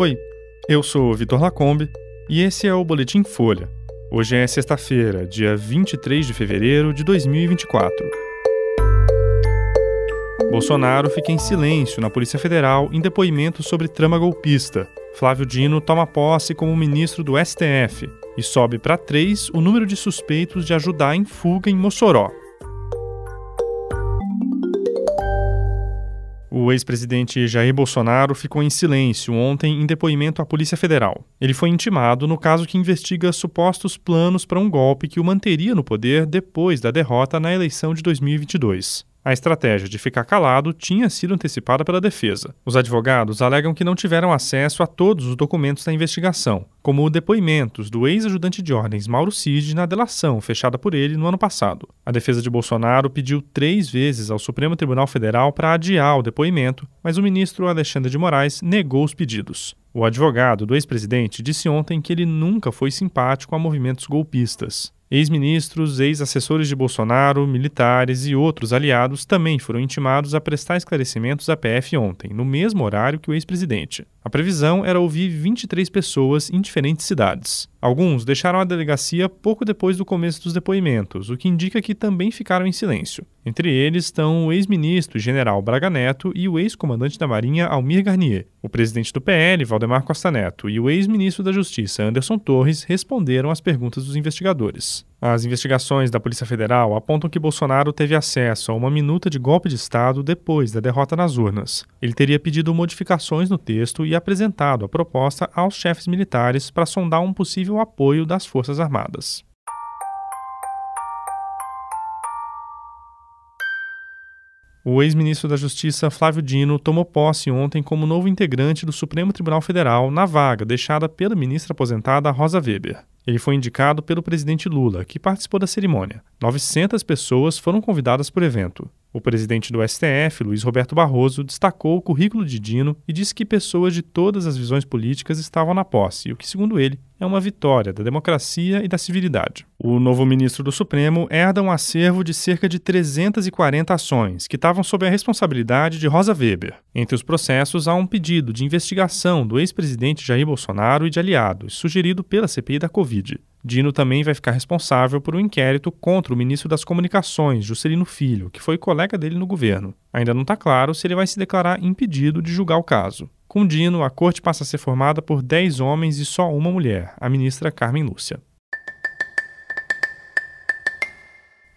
Oi, eu sou Vitor Lacombe e esse é o Boletim Folha. Hoje é sexta-feira, dia 23 de fevereiro de 2024. Bolsonaro fica em silêncio na Polícia Federal em depoimento sobre trama golpista. Flávio Dino toma posse como ministro do STF e sobe para três o número de suspeitos de ajudar em fuga em Mossoró. O ex-presidente Jair Bolsonaro ficou em silêncio ontem em depoimento à Polícia Federal. Ele foi intimado no caso que investiga supostos planos para um golpe que o manteria no poder depois da derrota na eleição de 2022. A estratégia de ficar calado tinha sido antecipada pela defesa. Os advogados alegam que não tiveram acesso a todos os documentos da investigação, como depoimentos do ex-ajudante de ordens Mauro Cid na delação fechada por ele no ano passado. A defesa de Bolsonaro pediu três vezes ao Supremo Tribunal Federal para adiar o depoimento, mas o ministro Alexandre de Moraes negou os pedidos. O advogado do ex-presidente disse ontem que ele nunca foi simpático a movimentos golpistas. Ex-ministros, ex-assessores de Bolsonaro, militares e outros aliados também foram intimados a prestar esclarecimentos à PF ontem, no mesmo horário que o ex-presidente. A previsão era ouvir 23 pessoas em diferentes cidades. Alguns deixaram a delegacia pouco depois do começo dos depoimentos, o que indica que também ficaram em silêncio. Entre eles estão o ex-ministro e general Braga Neto e o ex-comandante da Marinha Almir Garnier. O presidente do PL, Valdemar Costa Neto, e o ex-ministro da Justiça, Anderson Torres, responderam às perguntas dos investigadores. As investigações da Polícia Federal apontam que Bolsonaro teve acesso a uma minuta de golpe de Estado depois da derrota nas urnas. Ele teria pedido modificações no texto e apresentado a proposta aos chefes militares para sondar um possível apoio das Forças Armadas. O ex-ministro da Justiça Flávio Dino tomou posse ontem como novo integrante do Supremo Tribunal Federal na vaga deixada pela ministra aposentada Rosa Weber. Ele foi indicado pelo presidente Lula, que participou da cerimônia. 900 pessoas foram convidadas para o evento. O presidente do STF, Luiz Roberto Barroso, destacou o currículo de Dino e disse que pessoas de todas as visões políticas estavam na posse, o que, segundo ele, é uma vitória da democracia e da civilidade. O novo ministro do Supremo herda um acervo de cerca de 340 ações, que estavam sob a responsabilidade de Rosa Weber. Entre os processos, há um pedido de investigação do ex-presidente Jair Bolsonaro e de aliados, sugerido pela CPI da Covid. Dino também vai ficar responsável por um inquérito contra o ministro das Comunicações, Juscelino Filho, que foi colega dele no governo. Ainda não está claro se ele vai se declarar impedido de julgar o caso. Com Dino, a corte passa a ser formada por 10 homens e só uma mulher, a ministra Carmen Lúcia.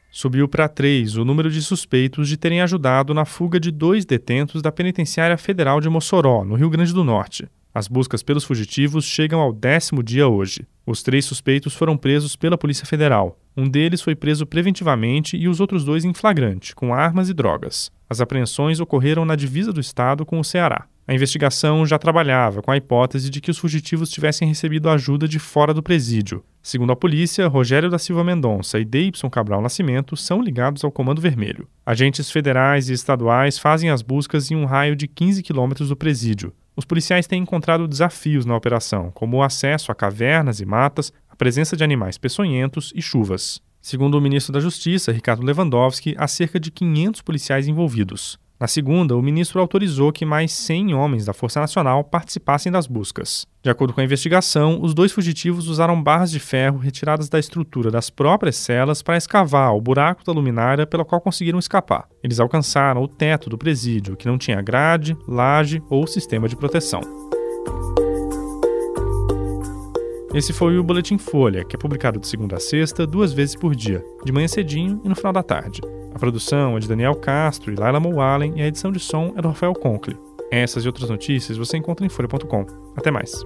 Subiu para três o número de suspeitos de terem ajudado na fuga de dois detentos da Penitenciária Federal de Mossoró, no Rio Grande do Norte. As buscas pelos fugitivos chegam ao décimo dia hoje. Os três suspeitos foram presos pela Polícia Federal. Um deles foi preso preventivamente e os outros dois em flagrante, com armas e drogas. As apreensões ocorreram na divisa do estado com o Ceará. A investigação já trabalhava com a hipótese de que os fugitivos tivessem recebido ajuda de fora do presídio. Segundo a polícia, Rogério da Silva Mendonça e Deibson Cabral Nascimento são ligados ao Comando Vermelho. Agentes federais e estaduais fazem as buscas em um raio de 15 quilômetros do presídio. Os policiais têm encontrado desafios na operação, como o acesso a cavernas e matas, a presença de animais peçonhentos e chuvas. Segundo o ministro da Justiça, Ricardo Lewandowski, há cerca de 500 policiais envolvidos. Na segunda, o ministro autorizou que mais 100 homens da Força Nacional participassem das buscas. De acordo com a investigação, os dois fugitivos usaram barras de ferro retiradas da estrutura das próprias celas para escavar o buraco da luminária pelo qual conseguiram escapar. Eles alcançaram o teto do presídio, que não tinha grade, laje ou sistema de proteção. Esse foi o Boletim Folha, que é publicado de segunda a sexta, duas vezes por dia, de manhã cedinho e no final da tarde. A produção é de Daniel Castro e Laila Mullen e a edição de som é do Rafael Conkle. Essas e outras notícias você encontra em folha.com. Até mais.